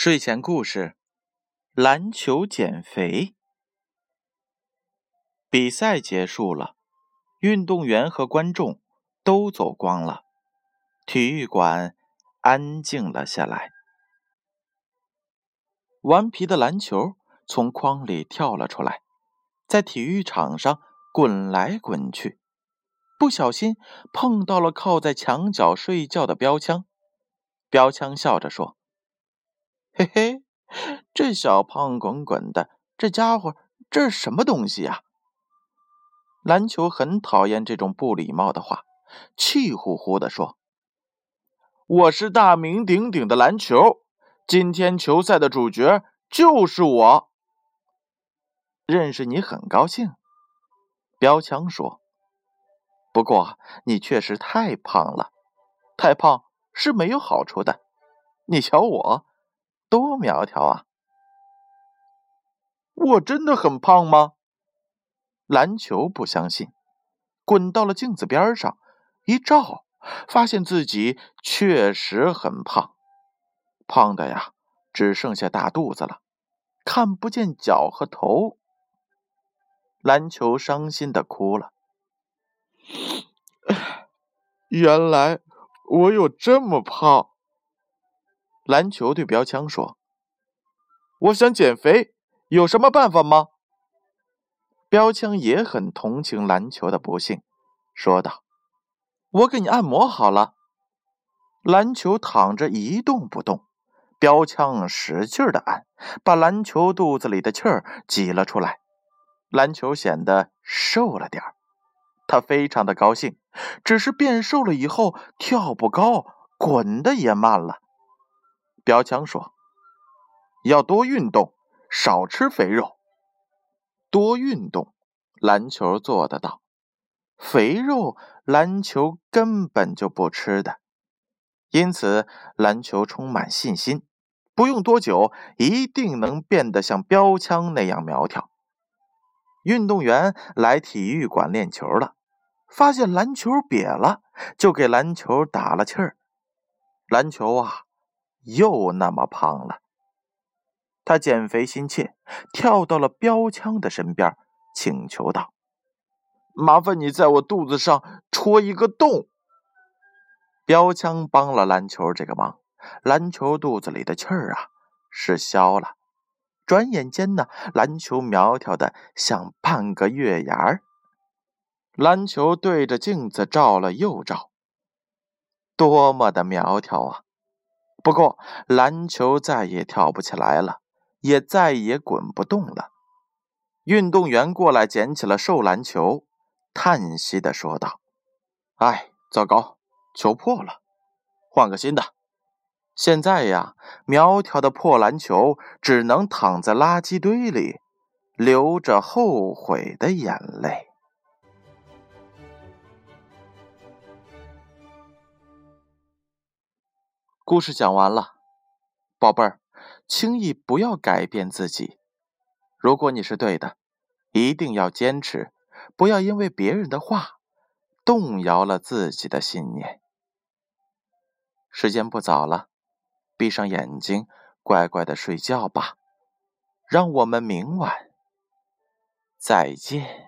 睡前故事：篮球减肥。比赛结束了，运动员和观众都走光了，体育馆安静了下来。顽皮的篮球从筐里跳了出来，在体育场上滚来滚去，不小心碰到了靠在墙角睡觉的标枪。标枪笑着说。嘿嘿，这小胖滚滚的，这家伙这是什么东西呀？篮球很讨厌这种不礼貌的话，气呼呼地说：“我是大名鼎鼎的篮球，今天球赛的主角就是我。”认识你很高兴，标枪说：“不过你确实太胖了，太胖是没有好处的。你瞧我。”多苗条啊！我真的很胖吗？篮球不相信，滚到了镜子边上，一照，发现自己确实很胖，胖的呀，只剩下大肚子了，看不见脚和头。篮球伤心的哭了。原来我有这么胖。篮球对标枪说：“我想减肥，有什么办法吗？”标枪也很同情篮球的不幸，说道：“我给你按摩好了。”篮球躺着一动不动，标枪使劲的按，把篮球肚子里的气儿挤了出来。篮球显得瘦了点儿，他非常的高兴，只是变瘦了以后跳不高，滚的也慢了。标枪说：“要多运动，少吃肥肉。多运动，篮球做得到。肥肉，篮球根本就不吃的。因此，篮球充满信心，不用多久，一定能变得像标枪那样苗条。运动员来体育馆练球了，发现篮球瘪了，就给篮球打了气儿。篮球啊！”又那么胖了，他减肥心切，跳到了标枪的身边，请求道：“麻烦你在我肚子上戳一个洞。”标枪帮了篮球这个忙，篮球肚子里的气儿啊是消了。转眼间呢，篮球苗条的像半个月牙儿。篮球对着镜子照了又照，多么的苗条啊！不过，篮球再也跳不起来了，也再也滚不动了。运动员过来捡起了瘦篮球，叹息的说道：“哎，糟糕，球破了，换个新的。现在呀，苗条的破篮球只能躺在垃圾堆里，流着后悔的眼泪。”故事讲完了，宝贝儿，轻易不要改变自己。如果你是对的，一定要坚持，不要因为别人的话动摇了自己的信念。时间不早了，闭上眼睛，乖乖的睡觉吧。让我们明晚再见。